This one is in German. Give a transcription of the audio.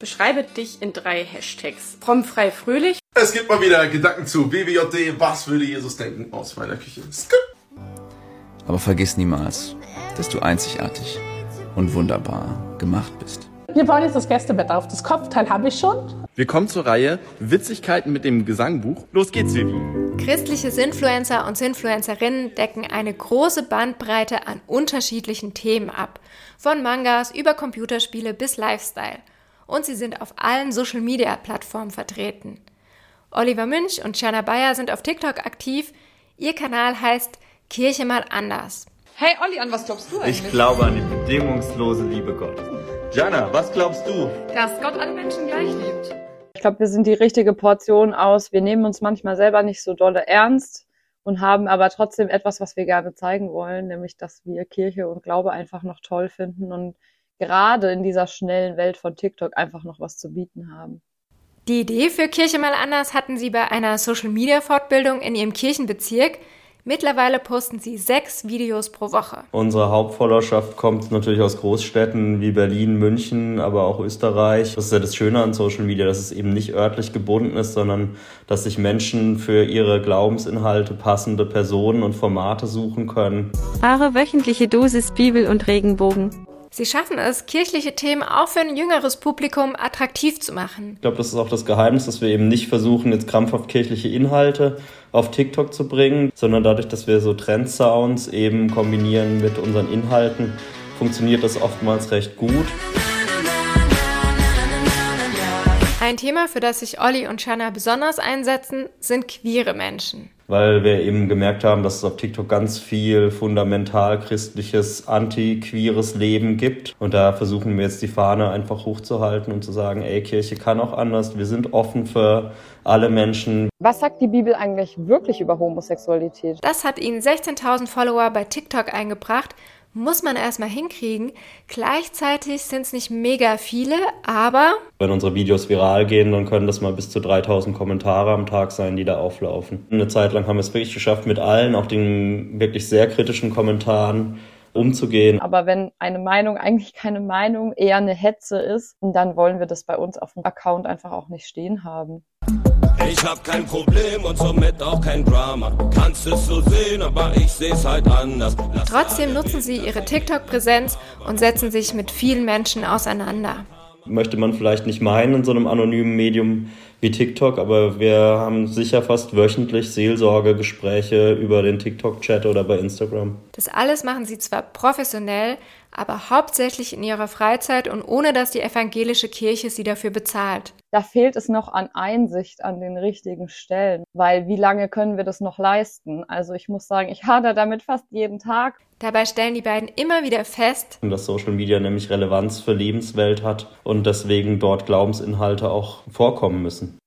Beschreibe dich in drei Hashtags. Fromm, frei, fröhlich. Es gibt mal wieder Gedanken zu WWJD. Was würde Jesus denken aus meiner Küche? Skip. Aber vergiss niemals, dass du einzigartig und wunderbar gemacht bist. Wir bauen jetzt das Gästebett auf. Das Kopfteil habe ich schon. Wir kommen zur Reihe Witzigkeiten mit dem Gesangbuch. Los geht's, Vivi. Christliche Sinfluencer und Sinfluencerinnen decken eine große Bandbreite an unterschiedlichen Themen ab. Von Mangas über Computerspiele bis Lifestyle. Und sie sind auf allen Social-Media-Plattformen vertreten. Oliver Münch und Jana Bayer sind auf TikTok aktiv. Ihr Kanal heißt Kirche mal anders. Hey Olli, an was glaubst du eigentlich? Ich glaube an die bedingungslose Liebe Gottes. Jana, was glaubst du? Dass Gott alle Menschen gleich liebt. Ich glaube, wir sind die richtige Portion aus. Wir nehmen uns manchmal selber nicht so dolle ernst und haben aber trotzdem etwas, was wir gerne zeigen wollen, nämlich, dass wir Kirche und Glaube einfach noch toll finden und gerade in dieser schnellen Welt von TikTok einfach noch was zu bieten haben. Die Idee für Kirche mal anders hatten sie bei einer Social-Media-Fortbildung in ihrem Kirchenbezirk. Mittlerweile posten sie sechs Videos pro Woche. Unsere Hauptfollowerschaft kommt natürlich aus Großstädten wie Berlin, München, aber auch Österreich. Das ist ja das Schöne an Social Media, dass es eben nicht örtlich gebunden ist, sondern dass sich Menschen für ihre Glaubensinhalte passende Personen und Formate suchen können. Wahre wöchentliche Dosis Bibel und Regenbogen. Sie schaffen es, kirchliche Themen auch für ein jüngeres Publikum attraktiv zu machen. Ich glaube, das ist auch das Geheimnis, dass wir eben nicht versuchen, jetzt krampfhaft kirchliche Inhalte auf TikTok zu bringen, sondern dadurch, dass wir so Trendsounds eben kombinieren mit unseren Inhalten, funktioniert das oftmals recht gut. Ein Thema, für das sich Olli und Shanna besonders einsetzen, sind queere Menschen. Weil wir eben gemerkt haben, dass es auf TikTok ganz viel fundamental christliches, anti-queeres Leben gibt. Und da versuchen wir jetzt die Fahne einfach hochzuhalten und zu sagen, ey, Kirche kann auch anders. Wir sind offen für alle Menschen. Was sagt die Bibel eigentlich wirklich über Homosexualität? Das hat ihnen 16.000 Follower bei TikTok eingebracht muss man erstmal hinkriegen. Gleichzeitig sind es nicht mega viele, aber. Wenn unsere Videos viral gehen, dann können das mal bis zu 3000 Kommentare am Tag sein, die da auflaufen. Eine Zeit lang haben wir es wirklich geschafft, mit allen, auch den wirklich sehr kritischen Kommentaren, umzugehen. Aber wenn eine Meinung eigentlich keine Meinung, eher eine Hetze ist, dann wollen wir das bei uns auf dem Account einfach auch nicht stehen haben. Ich hab kein Problem und somit auch kein Drama. Kannst es so sehen, aber ich seh's halt anders. Lass Trotzdem nutzen sie ihre TikTok-Präsenz und setzen sich mit vielen Menschen auseinander. Möchte man vielleicht nicht meinen in so einem anonymen Medium wie TikTok, aber wir haben sicher fast wöchentlich Seelsorgegespräche über den TikTok-Chat oder bei Instagram. Das alles machen sie zwar professionell, aber hauptsächlich in ihrer Freizeit und ohne dass die evangelische Kirche sie dafür bezahlt. Da fehlt es noch an Einsicht an den richtigen Stellen, weil wie lange können wir das noch leisten? Also ich muss sagen, ich hader damit fast jeden Tag. Dabei stellen die beiden immer wieder fest, dass Social Media nämlich Relevanz für Lebenswelt hat und deswegen dort Glaubensinhalte auch vorkommen müssen.